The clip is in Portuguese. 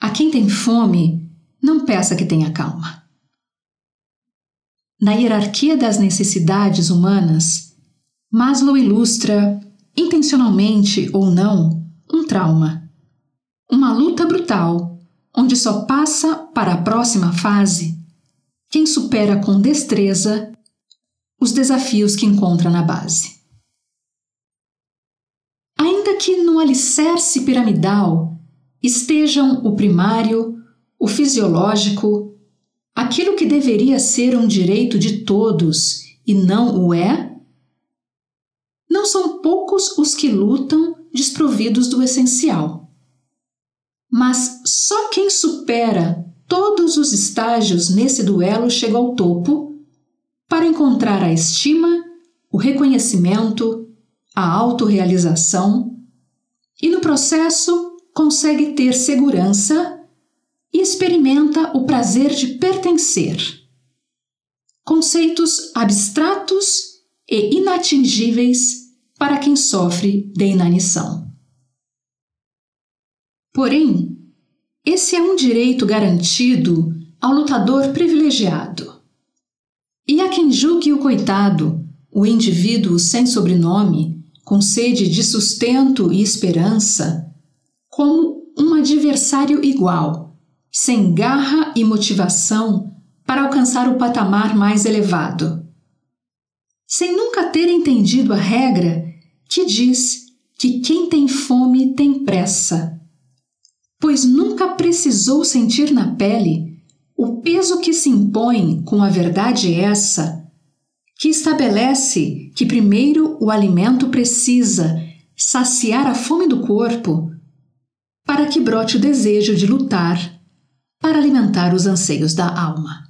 A quem tem fome, não peça que tenha calma. Na hierarquia das necessidades humanas, Maslow ilustra, intencionalmente ou não, um trauma. Uma luta brutal, onde só passa para a próxima fase quem supera com destreza os desafios que encontra na base. Ainda que no alicerce piramidal estejam o primário, o fisiológico, aquilo que deveria ser um direito de todos e não o é, não são poucos os que lutam desprovidos do essencial. Mas só quem supera todos os estágios nesse duelo chega ao topo para encontrar a estima, o reconhecimento, a autorrealização e, no processo, consegue ter segurança e experimenta o prazer de pertencer. Conceitos abstratos e inatingíveis para quem sofre de inanição. Porém, esse é um direito garantido ao lutador privilegiado. E a quem julgue o coitado, o indivíduo sem sobrenome, com sede de sustento e esperança, como um adversário igual, sem garra e motivação para alcançar o patamar mais elevado. Sem nunca ter entendido a regra que diz que quem tem fome tem pressa pois nunca precisou sentir na pele o peso que se impõe com a verdade essa, que estabelece que primeiro o alimento precisa saciar a fome do corpo, para que brote o desejo de lutar para alimentar os anseios da alma.